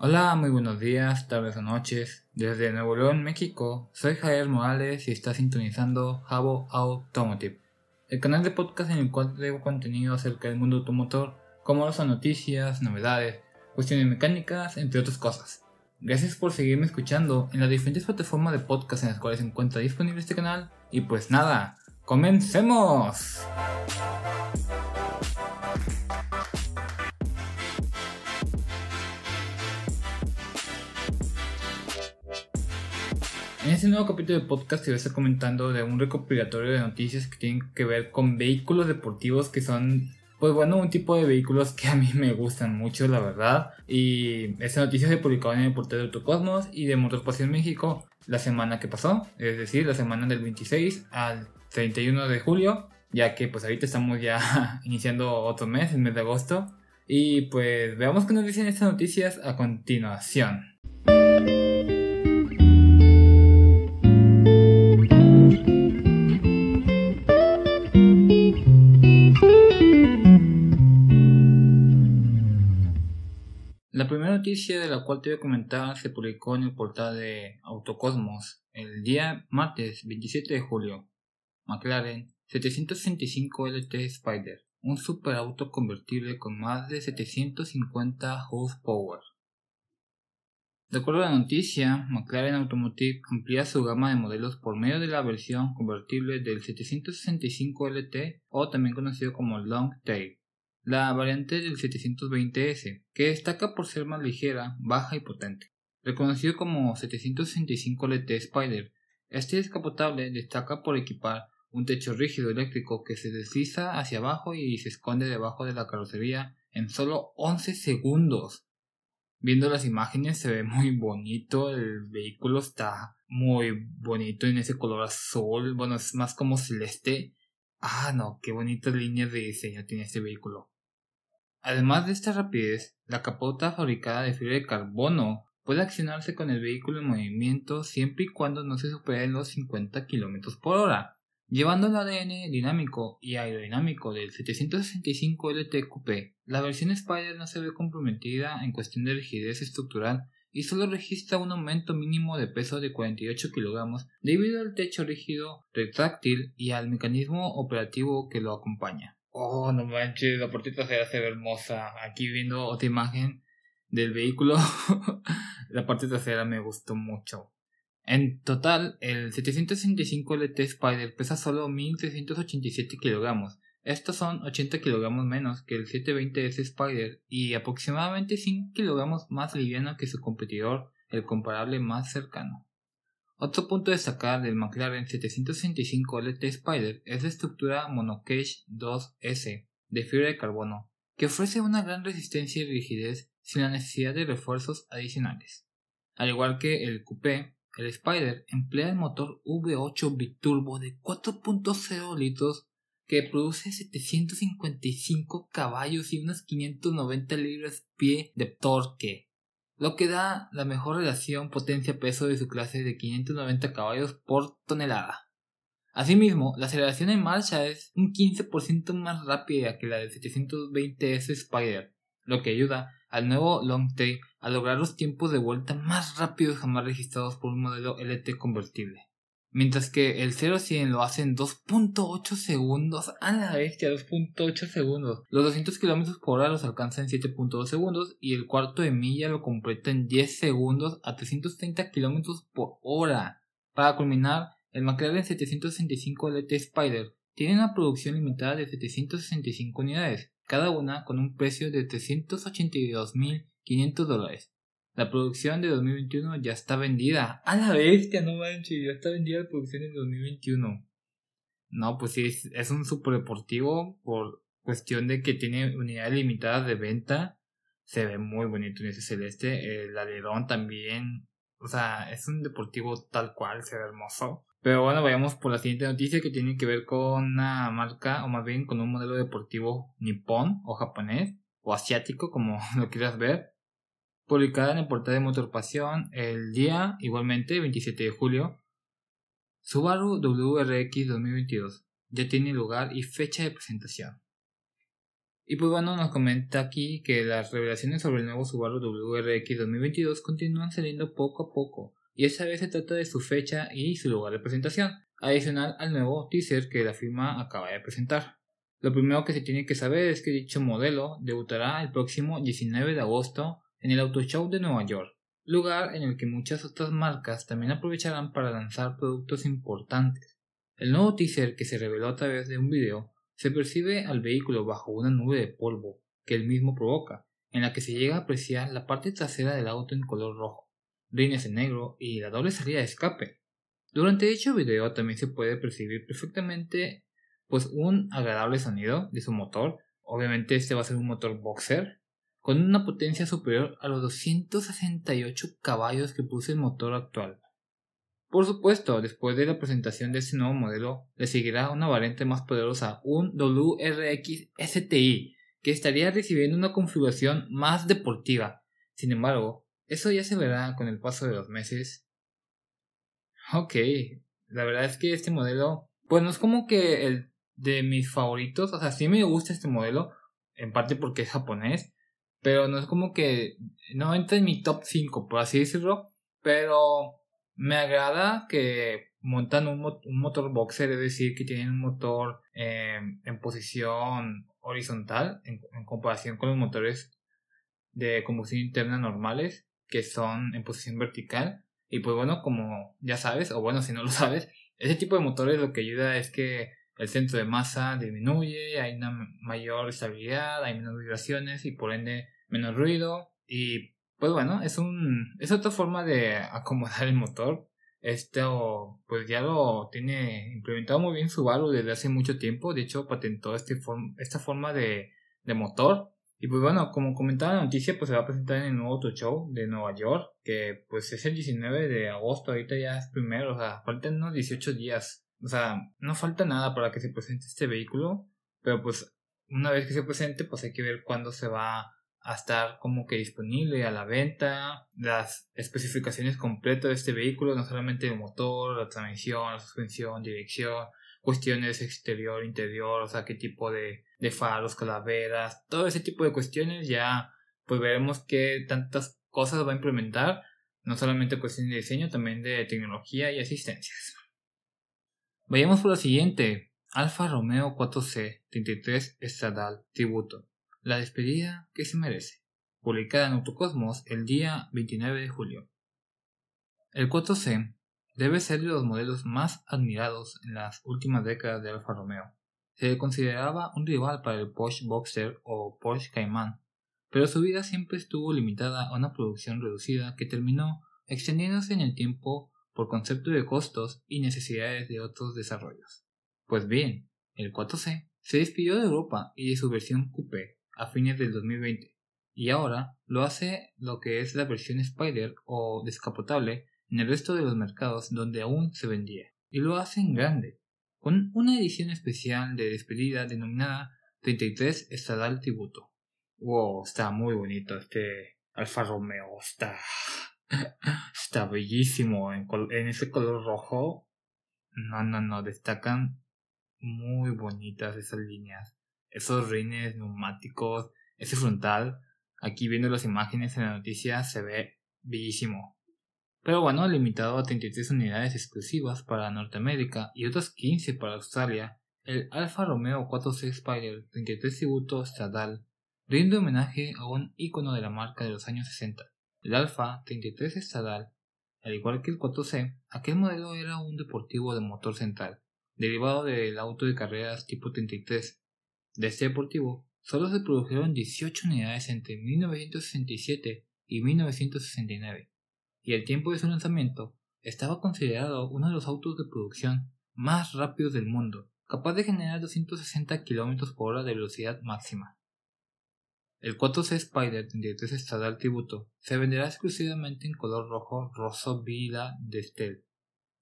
Hola, muy buenos días, tardes o noches. Desde Nuevo León, México, soy Javier Morales y está sintonizando Jabo Automotive, el canal de podcast en el cual traigo contenido acerca del mundo automotor, como son noticias, novedades, cuestiones mecánicas, entre otras cosas. Gracias por seguirme escuchando en las diferentes plataformas de podcast en las cuales se encuentra disponible este canal. Y pues nada, comencemos. Este nuevo capítulo de podcast te voy a estar comentando de un recopilatorio de noticias que tienen que ver con vehículos deportivos que son, pues bueno, un tipo de vehículos que a mí me gustan mucho, la verdad. Y esta noticia se publicó en el portal de Autocosmos y de Motorpasión México la semana que pasó, es decir, la semana del 26 al 31 de julio, ya que pues ahorita estamos ya iniciando otro mes, el mes de agosto. Y pues veamos qué nos dicen estas noticias a continuación. Noticia de la cual te voy a comentar se publicó en el portal de Autocosmos el día martes 27 de julio. McLaren 765 LT Spider, un superauto convertible con más de 750 horsepower. De acuerdo a la noticia, McLaren Automotive amplía su gama de modelos por medio de la versión convertible del 765 LT o también conocido como Long Tail la variante del 720S, que destaca por ser más ligera, baja y potente. Reconocido como 765 LT Spider, este descapotable destaca por equipar un techo rígido eléctrico que se desliza hacia abajo y se esconde debajo de la carrocería en solo 11 segundos. Viendo las imágenes se ve muy bonito, el vehículo está muy bonito en ese color azul, bueno, es más como celeste. Ah, no, qué bonitas líneas de diseño tiene este vehículo. Además de esta rapidez, la capota fabricada de fibra de carbono puede accionarse con el vehículo en movimiento siempre y cuando no se superen los 50 km por hora, llevando el ADN dinámico y aerodinámico del 765 LTQP. La versión Spider no se ve comprometida en cuestión de rigidez estructural y solo registra un aumento mínimo de peso de 48 kg debido al techo rígido retráctil y al mecanismo operativo que lo acompaña. Oh, no manches, la portita se hace hermosa. Aquí viendo otra imagen del vehículo, la parte trasera me gustó mucho. En total, el 765 LT Spider pesa solo 1387 kilogramos. Estos son 80 kilogramos menos que el 720S Spider y aproximadamente 5 kilogramos más liviano que su competidor, el comparable más cercano. Otro punto a destacar del McLaren 765 LT Spider es la estructura Monocage 2S de fibra de carbono, que ofrece una gran resistencia y rigidez sin la necesidad de refuerzos adicionales. Al igual que el Coupé, el Spider emplea el motor V8 biturbo de 4.0 litros que produce 755 caballos y unas 590 libras-pie de torque lo que da la mejor relación potencia-peso de su clase de 590 caballos por tonelada. Asimismo, la aceleración en marcha es un 15% más rápida que la del 720S Spider, lo que ayuda al nuevo Longtail a lograr los tiempos de vuelta más rápidos jamás registrados por un modelo LT convertible. Mientras que el 0 100 lo hace en 2.8 segundos. A la bestia, 2.8 segundos. Los 200 km por hora los alcanza en 7.2 segundos. Y el cuarto de milla lo completa en 10 segundos a 330 km por hora. Para culminar, el McLaren 765 LT Spider tiene una producción limitada de 765 unidades, cada una con un precio de 382.500 dólares. La producción de 2021 ya está vendida. A la bestia, no manches, ya está vendida la producción de 2021. No, pues sí, es, un super deportivo por cuestión de que tiene unidades limitadas de venta. Se ve muy bonito en ese celeste. El alerón también. O sea, es un deportivo tal cual, se ve hermoso. Pero bueno, vayamos por la siguiente noticia que tiene que ver con una marca, o más bien con un modelo deportivo nipón o japonés, o asiático, como lo quieras ver publicada en el portal de Motor Pasión el día, igualmente, 27 de julio. Subaru WRX 2022 ya tiene lugar y fecha de presentación. Y pues bueno, nos comenta aquí que las revelaciones sobre el nuevo Subaru WRX 2022 continúan saliendo poco a poco, y esta vez se trata de su fecha y su lugar de presentación, adicional al nuevo teaser que la firma acaba de presentar. Lo primero que se tiene que saber es que dicho modelo debutará el próximo 19 de agosto en el Auto Show de Nueva York, lugar en el que muchas otras marcas también aprovecharán para lanzar productos importantes. El nuevo teaser que se reveló a través de un video se percibe al vehículo bajo una nube de polvo que él mismo provoca, en la que se llega a apreciar la parte trasera del auto en color rojo, rines en negro y la doble salida de escape. Durante dicho video también se puede percibir perfectamente pues un agradable sonido de su motor. Obviamente este va a ser un motor boxer con una potencia superior a los 268 caballos que puse el motor actual. Por supuesto, después de la presentación de este nuevo modelo, le seguirá una variante más poderosa, un WRX STI, que estaría recibiendo una configuración más deportiva. Sin embargo, eso ya se verá con el paso de los meses. Ok, la verdad es que este modelo, pues no es como que el de mis favoritos, o sea, sí me gusta este modelo, en parte porque es japonés, pero no es como que no entra en mi top 5, por así decirlo, pero me agrada que montan un, motor boxer, es decir, que tienen un motor em, en posición horizontal en, comparación con los motores de combustión interna normales que son en posición vertical. Y pues bueno, como ya sabes, o bueno, si no lo sabes, ese tipo de motores lo que ayuda es que el centro de masa disminuye, hay una mayor estabilidad, hay menos vibraciones y por ende menos ruido. Y pues bueno, es un es otra forma de acomodar el motor. Esto pues ya lo tiene implementado muy bien Subaru desde hace mucho tiempo. De hecho, patentó este esta forma de, de motor. Y pues bueno, como comentaba la noticia, pues se va a presentar en el nuevo Auto Show de Nueva York, que pues es el 19 de agosto, ahorita ya es primero, o sea, faltan unos 18 días. O sea, no falta nada para que se presente este vehículo, pero pues una vez que se presente, pues hay que ver cuándo se va a estar como que disponible a la venta, las especificaciones completas de este vehículo, no solamente el motor, la transmisión, la suspensión, dirección, cuestiones exterior, interior, o sea, qué tipo de, de faros, calaveras, todo ese tipo de cuestiones ya pues veremos qué tantas cosas va a implementar, no solamente cuestiones de diseño, también de tecnología y asistencias. Vayamos por lo siguiente, Alfa Romeo 4C 33 Estradal Tributo. La despedida que se merece, publicada en Autocosmos el día 29 de julio. El 4C debe ser de los modelos más admirados en las últimas décadas de Alfa Romeo. Se le consideraba un rival para el Porsche Boxster o Porsche Cayman, pero su vida siempre estuvo limitada a una producción reducida que terminó extendiéndose en el tiempo por concepto de costos y necesidades de otros desarrollos. Pues bien, el 4C se despidió de Europa y de su versión coupé a fines del 2020 y ahora lo hace lo que es la versión Spider o descapotable en el resto de los mercados donde aún se vendía y lo hace en grande con una edición especial de despedida denominada 33 Estadal Tributo. Wow, está muy bonito este Alfa Romeo, está está bellísimo en, ese color rojo. No, no, no, destacan muy bonitas esas líneas esos rines neumáticos, ese frontal. Aquí viendo las imágenes en la noticia se ve bellísimo. Pero bueno, limitado a 33 unidades exclusivas para Norteamérica y otras 15 para Australia, el Alfa Romeo 4C Spider 33 tributo Stradal rinde homenaje a un icono de la marca de los años 60. El Alfa 33 Stradal, al igual que el 4C, aquel modelo era un deportivo de motor central, derivado del auto de carreras tipo 33, de este deportivo solo se produjeron 18 unidades entre 1967 y 1969, y el tiempo de su lanzamiento estaba considerado uno de los autos de producción más rápidos del mundo, capaz de generar 260 km por hora de velocidad máxima. El 4C Spider 33 Estadal Tributo se venderá exclusivamente en color rojo Rosso Vila de Estel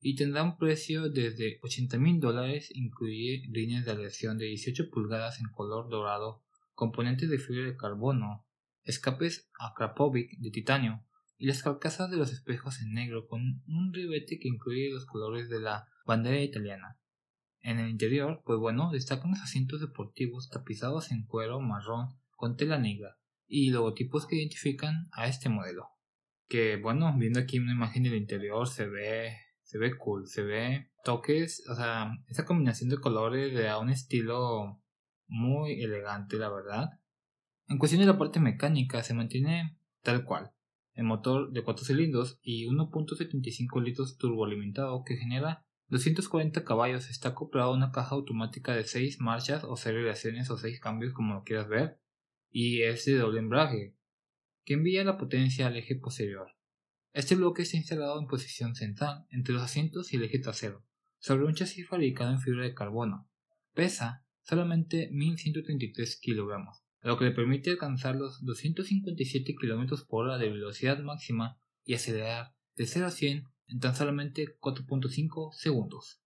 y tendrá un precio desde 80 mil dólares, incluye líneas de aleación de 18 pulgadas en color dorado, componentes de fibra de carbono, escapes a Krapovic de titanio y las carcasas de los espejos en negro con un ribete que incluye los colores de la bandera italiana. En el interior, pues bueno, destacan los asientos deportivos tapizados en cuero marrón con tela negra y logotipos que identifican a este modelo. Que bueno, viendo aquí una imagen del interior se ve se ve cool, se ve toques, o sea, esa combinación de colores le da un estilo muy elegante, la verdad. En cuestión de la parte mecánica, se mantiene tal cual. El motor de 4 cilindros y 1.75 litros turboalimentado que genera 240 caballos está acoplado a una caja automática de 6 marchas o 6 relaciones o 6 cambios como lo quieras ver y es de doble embrague que envía la potencia al eje posterior. Este bloque está instalado en posición central entre los asientos y el eje trasero, sobre un chasis fabricado en fibra de carbono. Pesa solamente 1133 kilogramos, lo que le permite alcanzar los 257 km por hora de velocidad máxima y acelerar de 0 a 100 en tan solamente 4.5 segundos.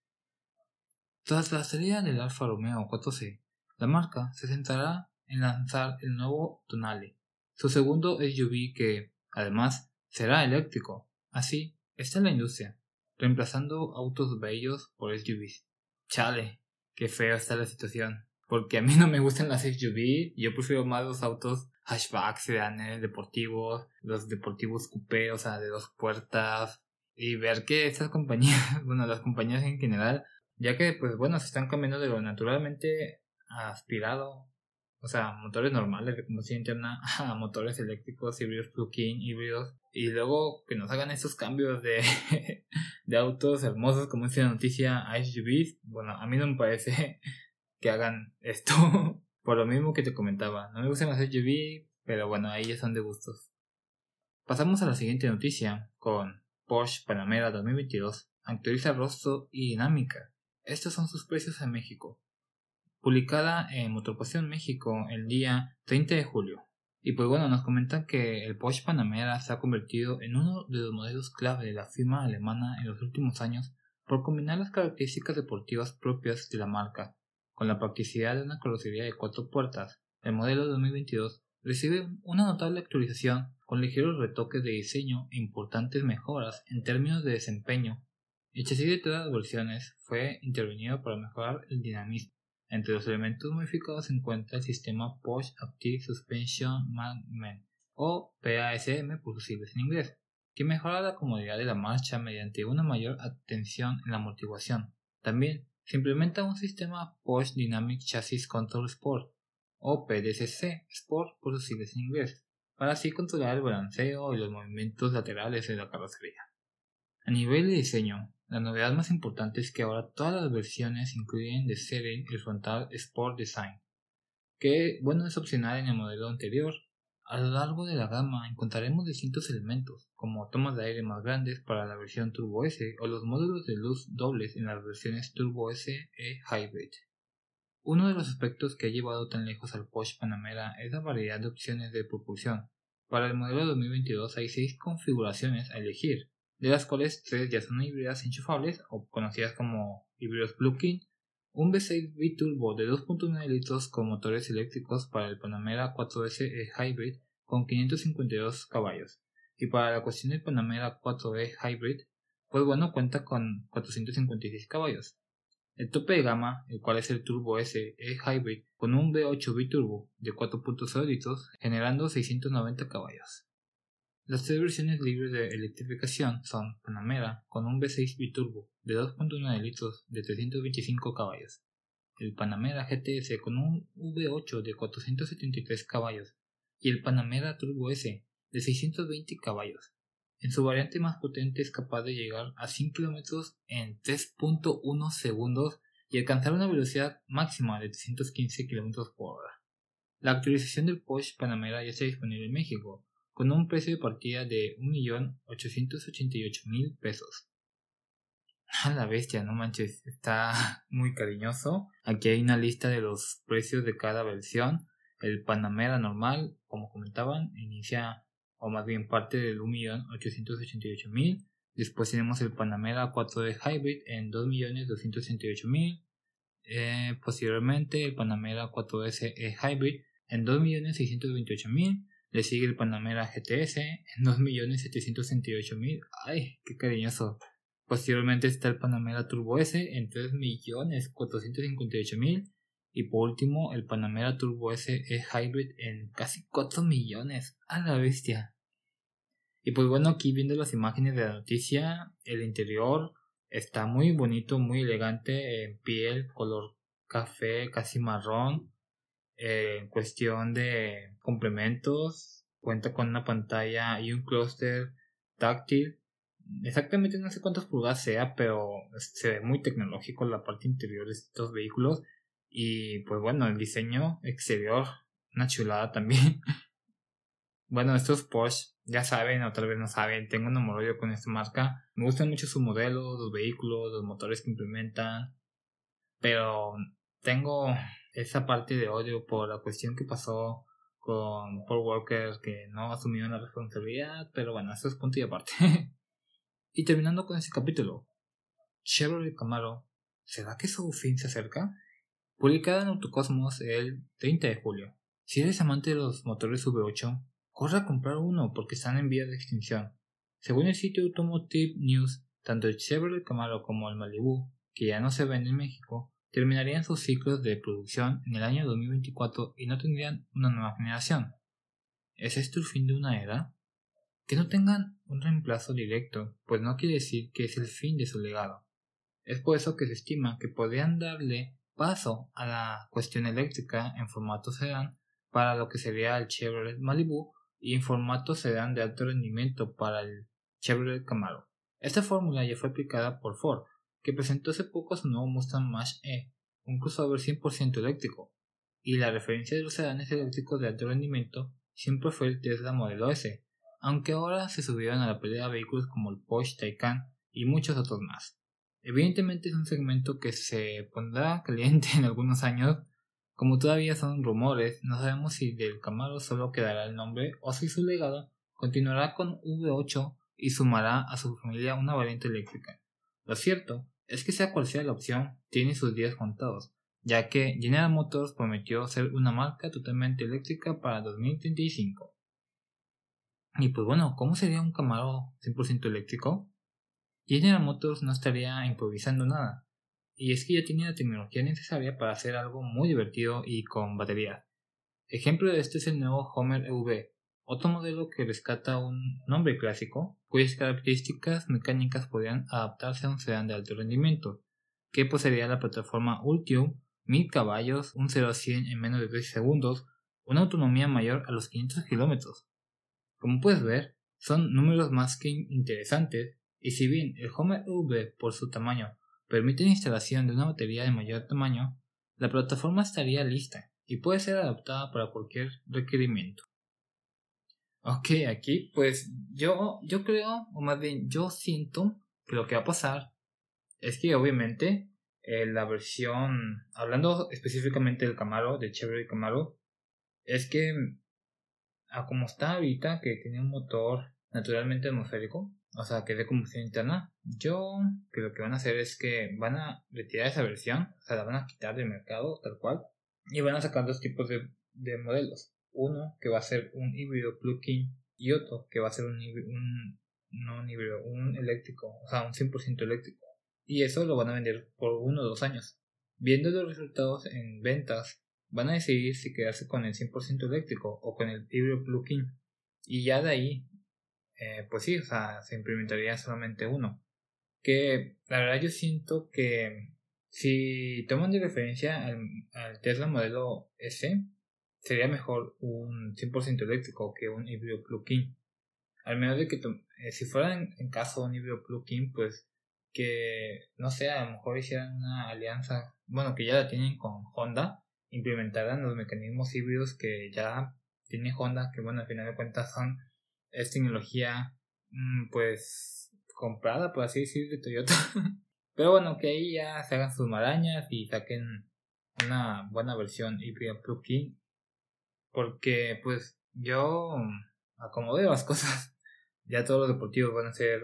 Tras la salida del Alfa Romeo 4C, la marca se centrará en lanzar el nuevo Tonale, su segundo SUV que, además, será eléctrico. Así está la industria, reemplazando autos bellos por SUVs. Chale, qué feo está la situación. Porque a mí no me gustan las SUV, yo prefiero más los autos hatchback, sedanes, deportivos, los deportivos coupé, o sea, de dos puertas. Y ver que estas compañías, bueno, las compañías en general, ya que, pues bueno, se están cambiando de lo naturalmente aspirado o sea, motores normales de combustión interna motores eléctricos, híbridos plug-in, híbridos, y luego que nos hagan esos cambios de, de autos hermosos como es la noticia a SUVs, bueno, a mí no me parece que hagan esto por lo mismo que te comentaba. No me gustan las SUV, pero bueno, ahí ya son de gustos. Pasamos a la siguiente noticia con Porsche Panamera 2022 actualiza rostro y dinámica. Estos son sus precios en México publicada en Motorpasión México el día 30 de julio. Y pues bueno, nos comentan que el Porsche Panamera se ha convertido en uno de los modelos clave de la firma alemana en los últimos años por combinar las características deportivas propias de la marca con la practicidad de una carrocería de cuatro puertas. El modelo 2022 recibe una notable actualización con ligeros retoques de diseño e importantes mejoras en términos de desempeño. El chasis de todas las versiones fue intervenido para mejorar el dinamismo entre los elementos modificados se encuentra el sistema Porsche Active Suspension Management o PASM por sus siglas en inglés, que mejora la comodidad de la marcha mediante una mayor atención en la amortiguación. También se implementa un sistema Porsche Dynamic Chassis Control Sport o PDCC Sport por sus siglas en inglés, para así controlar el balanceo y los movimientos laterales de la carrocería. A nivel de diseño, la novedad más importante es que ahora todas las versiones incluyen de serie el frontal Sport Design, que bueno es opcional en el modelo anterior. A lo largo de la gama encontraremos distintos elementos, como tomas de aire más grandes para la versión Turbo S o los módulos de luz dobles en las versiones Turbo S e Hybrid. Uno de los aspectos que ha llevado tan lejos al Porsche Panamera es la variedad de opciones de propulsión. Para el modelo 2022 hay 6 configuraciones a elegir, de las cuales tres ya son híbridas enchufables o conocidas como híbridos plug-in, un V6 biturbo de 2.9 litros con motores eléctricos para el Panamera 4S e Hybrid con 552 caballos y para la cuestión del Panamera 4E Hybrid pues bueno cuenta con 456 caballos. El tope de gama, el cual es el Turbo S E Hybrid con un V8 biturbo de 4.0 litros generando 690 caballos. Las tres versiones libres de electrificación son Panamera con un V6 biturbo de 2.9 litros de 325 caballos, el Panamera GTS con un V8 de 473 caballos y el Panamera Turbo S de 620 caballos. En su variante más potente es capaz de llegar a 100 km en 3.1 segundos y alcanzar una velocidad máxima de 315 km por hora. La actualización del Porsche Panamera ya está disponible en México, con un precio de partida de 1.888.000 pesos. A la bestia, no manches, está muy cariñoso. Aquí hay una lista de los precios de cada versión. El Panamera normal, como comentaban, inicia o más bien parte del 1.888.000. Después tenemos el Panamera 4D Hybrid en 2.268.000. Eh, posteriormente el Panamera 4S e Hybrid en 2.628.000 le sigue el Panamera GTS en 2.768.000. Ay, qué cariñoso. Posteriormente está el Panamera Turbo S en 3.458.000 y por último el Panamera Turbo S Hybrid en casi 4 millones. A la bestia. Y pues bueno, aquí viendo las imágenes de la noticia, el interior está muy bonito, muy elegante, en piel, color café, casi marrón. Eh, en cuestión de complementos, cuenta con una pantalla y un clúster táctil. Exactamente no sé cuántas pulgadas sea, pero se ve muy tecnológico la parte interior de estos vehículos. Y pues bueno, el diseño exterior, una chulada también. bueno, estos Porsche, ya saben o tal vez no saben, tengo un amor con esta marca. Me gustan mucho sus modelos, los vehículos, los motores que implementan. Pero tengo esa parte de odio por la cuestión que pasó con Paul Walker que no asumió la responsabilidad, pero bueno, eso es punto y aparte. y terminando con ese capítulo, Chevrolet Camaro, ¿será que su fin se acerca? Publicada en Autocosmos el 30 de julio. Si eres amante de los motores V8, corre a comprar uno porque están en vía de extinción. Según el sitio Automotive News, tanto el Chevrolet Camaro como el Malibu, que ya no se ven en México, terminarían sus ciclos de producción en el año 2024 y no tendrían una nueva generación. ¿Es esto el fin de una era? Que no tengan un reemplazo directo, pues no quiere decir que es el fin de su legado. Es por eso que se estima que podrían darle paso a la cuestión eléctrica en formato sedán para lo que sería el Chevrolet Malibu y en formato sedán de alto rendimiento para el Chevrolet Camaro. Esta fórmula ya fue aplicada por Ford que presentó hace poco su nuevo Mustang Mach-E, un crossover 100% eléctrico, y la referencia de los sedanes eléctricos de alto rendimiento siempre fue el Tesla Model S, aunque ahora se subieron a la pelea vehículos como el Porsche Taycan y muchos otros más. Evidentemente es un segmento que se pondrá caliente en algunos años, como todavía son rumores, no sabemos si del Camaro solo quedará el nombre o si su legado continuará con V8 y sumará a su familia una variante eléctrica. Lo cierto es que sea cual sea la opción, tiene sus días contados, ya que General Motors prometió ser una marca totalmente eléctrica para 2035. Y pues bueno, ¿cómo sería un Camaro 100% eléctrico? General Motors no estaría improvisando nada, y es que ya tiene la tecnología necesaria para hacer algo muy divertido y con batería. Ejemplo de esto es el nuevo Homer EV, otro modelo que rescata un nombre clásico, cuyas características mecánicas podrían adaptarse a un sedán de alto rendimiento, que poseería la plataforma Ultium, 1000 caballos, un 0 a 100 en menos de 3 segundos, una autonomía mayor a los 500 kilómetros. Como puedes ver, son números más que interesantes, y si bien el Homer V por su tamaño permite la instalación de una batería de mayor tamaño, la plataforma estaría lista y puede ser adaptada para cualquier requerimiento. Ok, aquí pues yo, yo creo, o más bien yo siento que lo que va a pasar es que obviamente eh, la versión, hablando específicamente del Camaro, de Chevrolet Camaro, es que a como está ahorita, que tiene un motor naturalmente atmosférico, o sea, que es de combustión interna, yo que lo que van a hacer es que van a retirar esa versión, o sea, la van a quitar del mercado tal cual, y van a sacar dos tipos de, de modelos uno que va a ser un híbrido plug-in y otro que va a ser un, no un híbrido, un eléctrico, o sea, un 100% eléctrico. Y eso lo van a vender por uno o dos años. Viendo los resultados en ventas, van a decidir si quedarse con el 100% eléctrico o con el híbrido plug-in. Y ya de ahí, eh, pues sí, o sea, se implementaría solamente uno. Que la verdad yo siento que si toman de referencia al, al Tesla modelo S, sería mejor un 100% eléctrico que un híbrido plug-in. Al menos de que eh, si fuera en, caso un híbrido plug-in, pues que no sé, a lo mejor hicieran una alianza, bueno, que ya la tienen con Honda, implementaran los mecanismos híbridos que ya tiene Honda, que bueno, al final de cuentas son, es tecnología, mm, pues, comprada, por así decir, de Toyota. Pero bueno, que ahí ya se hagan sus marañas y saquen una buena versión híbrida plug-in porque pues yo acomodé las cosas. Ya todos los deportivos van a ser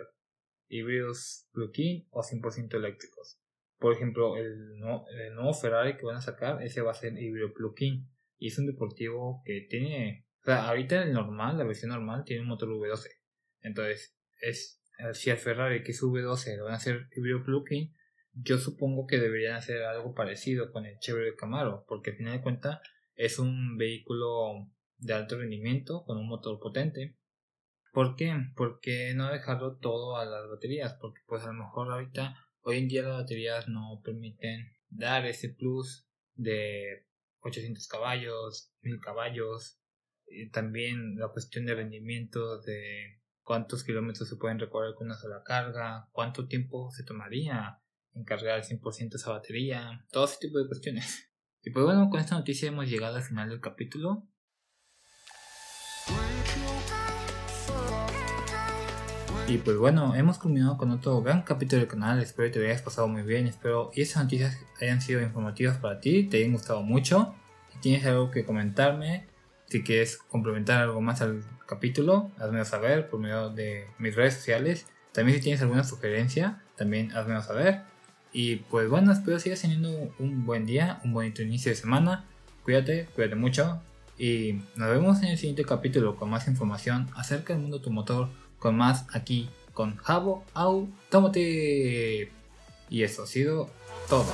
híbridos plug-in o 100% eléctricos. Por ejemplo, el, nuevo Ferrari que van a sacar, ese va a ser híbrido plug-in. Y es un deportivo que tiene... O sea, ahorita el normal, la versión normal, tiene un motor V12. Entonces, es si al Ferrari que sube 12 lo van a hacer híbrido plug-in, yo supongo que deberían hacer algo parecido con el Chevrolet Camaro, porque al final de cuentas es un vehículo de alto rendimiento con un motor potente. ¿Por qué? Porque no dejarlo todo a las baterías, porque pues a lo mejor ahorita, hoy en día las baterías no permiten dar ese plus de 800 caballos, 1000 caballos, y también la cuestión de rendimiento de cuántos kilómetros se pueden recorrer con una sola carga, cuánto tiempo se tomaría en cargar al 100% esa batería, todo ese tipo de cuestiones. Y pues bueno, con esta noticia hemos llegado al final del capítulo. Y pues bueno, hemos culminado con otro gran capítulo del canal, espero que te hayas pasado muy bien, espero y estas noticias hayan sido informativas para ti, te hayan gustado mucho. Si tienes algo que comentarme, si quieres complementar algo más al capítulo, házmelo saber por medio de mis redes sociales. También si tienes alguna sugerencia, también házmelo saber. Y pues bueno, espero sigas teniendo un buen día, un bonito inicio de semana. Cuídate, cuídate mucho. Y nos vemos en el siguiente capítulo con más información acerca del mundo automotor, con más aquí con Jabo Automotive. Y eso ha sido todo.